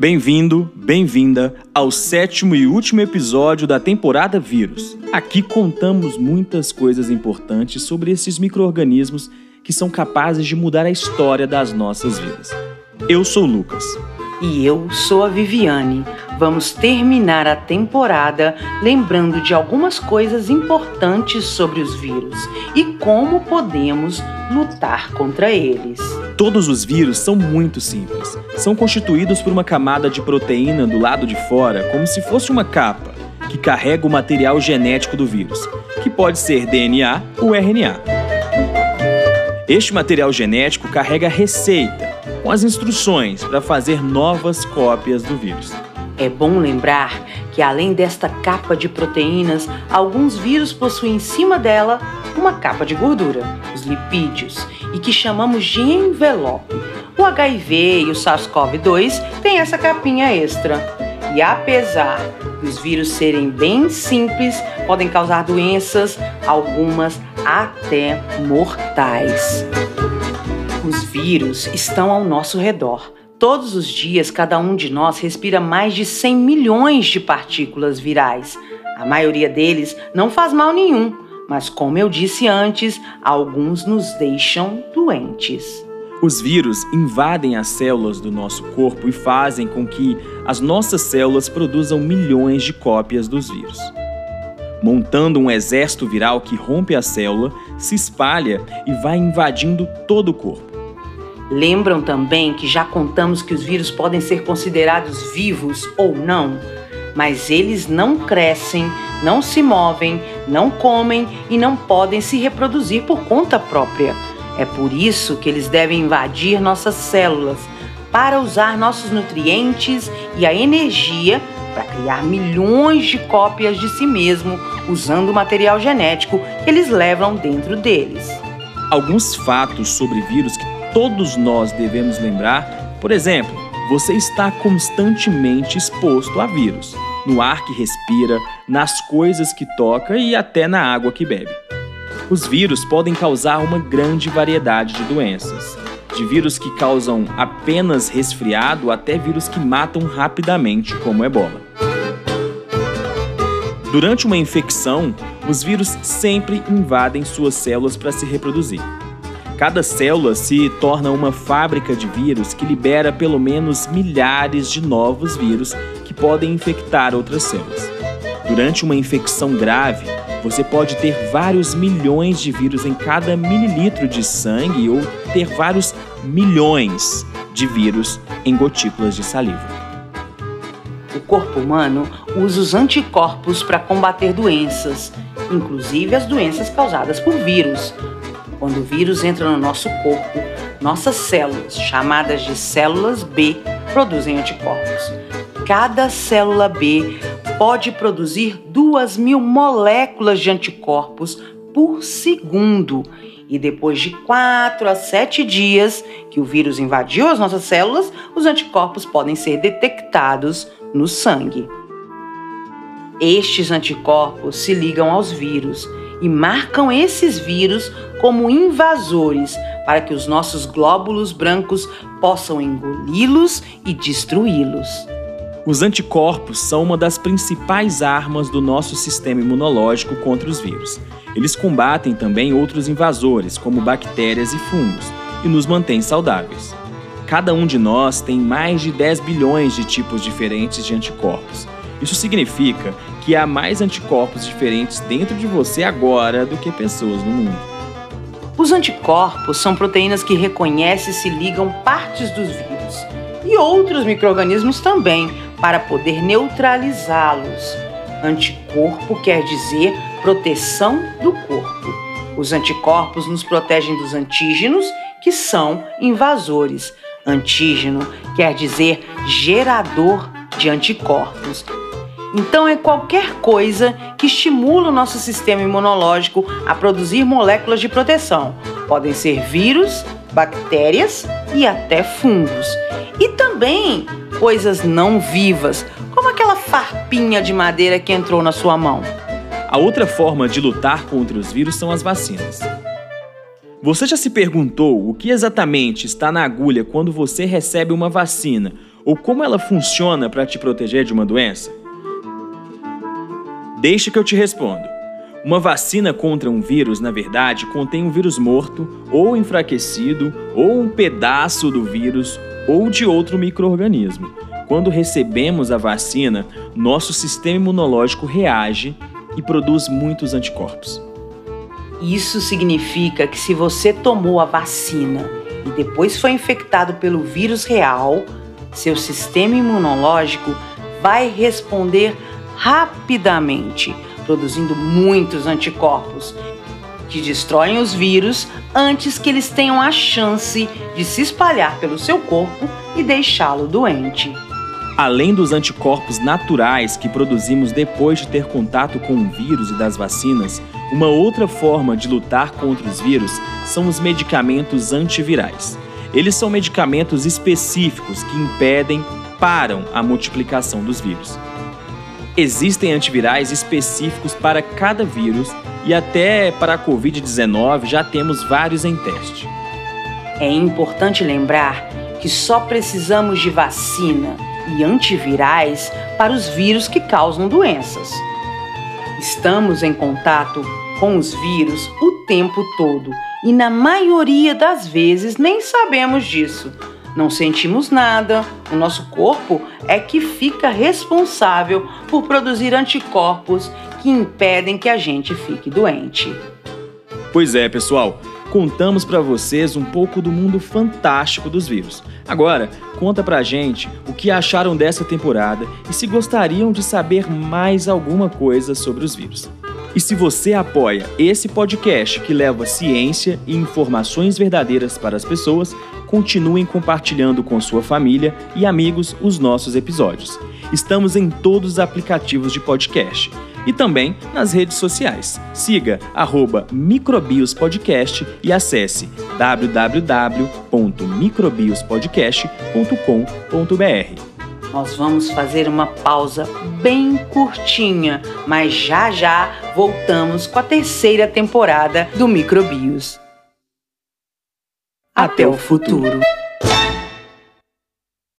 Bem-vindo, bem-vinda ao sétimo e último episódio da temporada Vírus. Aqui contamos muitas coisas importantes sobre esses micro-organismos que são capazes de mudar a história das nossas vidas. Eu sou Lucas. E eu sou a Viviane. Vamos terminar a temporada lembrando de algumas coisas importantes sobre os vírus e como podemos lutar contra eles. Todos os vírus são muito simples. São constituídos por uma camada de proteína do lado de fora, como se fosse uma capa, que carrega o material genético do vírus, que pode ser DNA ou RNA. Este material genético carrega receita, com as instruções para fazer novas cópias do vírus. É bom lembrar que, além desta capa de proteínas, alguns vírus possuem em cima dela uma capa de gordura, os lipídios, e que chamamos de envelope. O HIV e o SARS-CoV-2 têm essa capinha extra. E apesar dos vírus serem bem simples, podem causar doenças, algumas até mortais. Os vírus estão ao nosso redor. Todos os dias, cada um de nós respira mais de 100 milhões de partículas virais. A maioria deles não faz mal nenhum, mas como eu disse antes, alguns nos deixam doentes. Os vírus invadem as células do nosso corpo e fazem com que as nossas células produzam milhões de cópias dos vírus. Montando um exército viral que rompe a célula, se espalha e vai invadindo todo o corpo. Lembram também que já contamos que os vírus podem ser considerados vivos ou não, mas eles não crescem, não se movem, não comem e não podem se reproduzir por conta própria. É por isso que eles devem invadir nossas células para usar nossos nutrientes e a energia para criar milhões de cópias de si mesmo usando o material genético que eles levam dentro deles. Alguns fatos sobre vírus que todos nós devemos lembrar, por exemplo, você está constantemente exposto a vírus, no ar que respira, nas coisas que toca e até na água que bebe. Os vírus podem causar uma grande variedade de doenças, de vírus que causam apenas resfriado até vírus que matam rapidamente, como ebola. Durante uma infecção, os vírus sempre invadem suas células para se reproduzir. Cada célula se torna uma fábrica de vírus que libera pelo menos milhares de novos vírus que podem infectar outras células. Durante uma infecção grave, você pode ter vários milhões de vírus em cada mililitro de sangue ou ter vários milhões de vírus em gotículas de saliva. O corpo humano usa os anticorpos para combater doenças, inclusive as doenças causadas por vírus, quando o vírus entra no nosso corpo, nossas células, chamadas de células B, produzem anticorpos. Cada célula B pode produzir duas mil moléculas de anticorpos por segundo. E depois de 4 a 7 dias que o vírus invadiu as nossas células, os anticorpos podem ser detectados no sangue. Estes anticorpos se ligam aos vírus e marcam esses vírus como invasores para que os nossos glóbulos brancos possam engoli-los e destruí-los. Os anticorpos são uma das principais armas do nosso sistema imunológico contra os vírus. Eles combatem também outros invasores, como bactérias e fungos, e nos mantêm saudáveis. Cada um de nós tem mais de 10 bilhões de tipos diferentes de anticorpos. Isso significa que há mais anticorpos diferentes dentro de você agora do que pessoas no mundo. Os anticorpos são proteínas que reconhecem e se ligam partes dos vírus e outros microrganismos também para poder neutralizá-los. Anticorpo quer dizer proteção do corpo. Os anticorpos nos protegem dos antígenos, que são invasores. Antígeno quer dizer gerador de anticorpos então, é qualquer coisa que estimula o nosso sistema imunológico a produzir moléculas de proteção. Podem ser vírus, bactérias e até fungos. E também coisas não vivas, como aquela farpinha de madeira que entrou na sua mão. A outra forma de lutar contra os vírus são as vacinas. Você já se perguntou o que exatamente está na agulha quando você recebe uma vacina ou como ela funciona para te proteger de uma doença? Deixa que eu te respondo. Uma vacina contra um vírus, na verdade, contém um vírus morto, ou enfraquecido, ou um pedaço do vírus, ou de outro microorganismo. Quando recebemos a vacina, nosso sistema imunológico reage e produz muitos anticorpos. Isso significa que se você tomou a vacina e depois foi infectado pelo vírus real, seu sistema imunológico vai responder rapidamente, produzindo muitos anticorpos que destroem os vírus antes que eles tenham a chance de se espalhar pelo seu corpo e deixá-lo doente. Além dos anticorpos naturais que produzimos depois de ter contato com o vírus e das vacinas, uma outra forma de lutar contra os vírus são os medicamentos antivirais. Eles são medicamentos específicos que impedem, param a multiplicação dos vírus. Existem antivirais específicos para cada vírus e até para a Covid-19 já temos vários em teste. É importante lembrar que só precisamos de vacina e antivirais para os vírus que causam doenças. Estamos em contato com os vírus o tempo todo e, na maioria das vezes, nem sabemos disso. Não sentimos nada, o nosso corpo é que fica responsável por produzir anticorpos que impedem que a gente fique doente. Pois é, pessoal contamos para vocês um pouco do mundo fantástico dos vírus. Agora, conta pra gente o que acharam dessa temporada e se gostariam de saber mais alguma coisa sobre os vírus. E se você apoia esse podcast que leva ciência e informações verdadeiras para as pessoas, continuem compartilhando com sua família e amigos os nossos episódios. Estamos em todos os aplicativos de podcast e também nas redes sociais. Siga Microbiospodcast e acesse www.microbiospodcast.com.br. Nós vamos fazer uma pausa bem curtinha, mas já já voltamos com a terceira temporada do Microbios. Até, o futuro.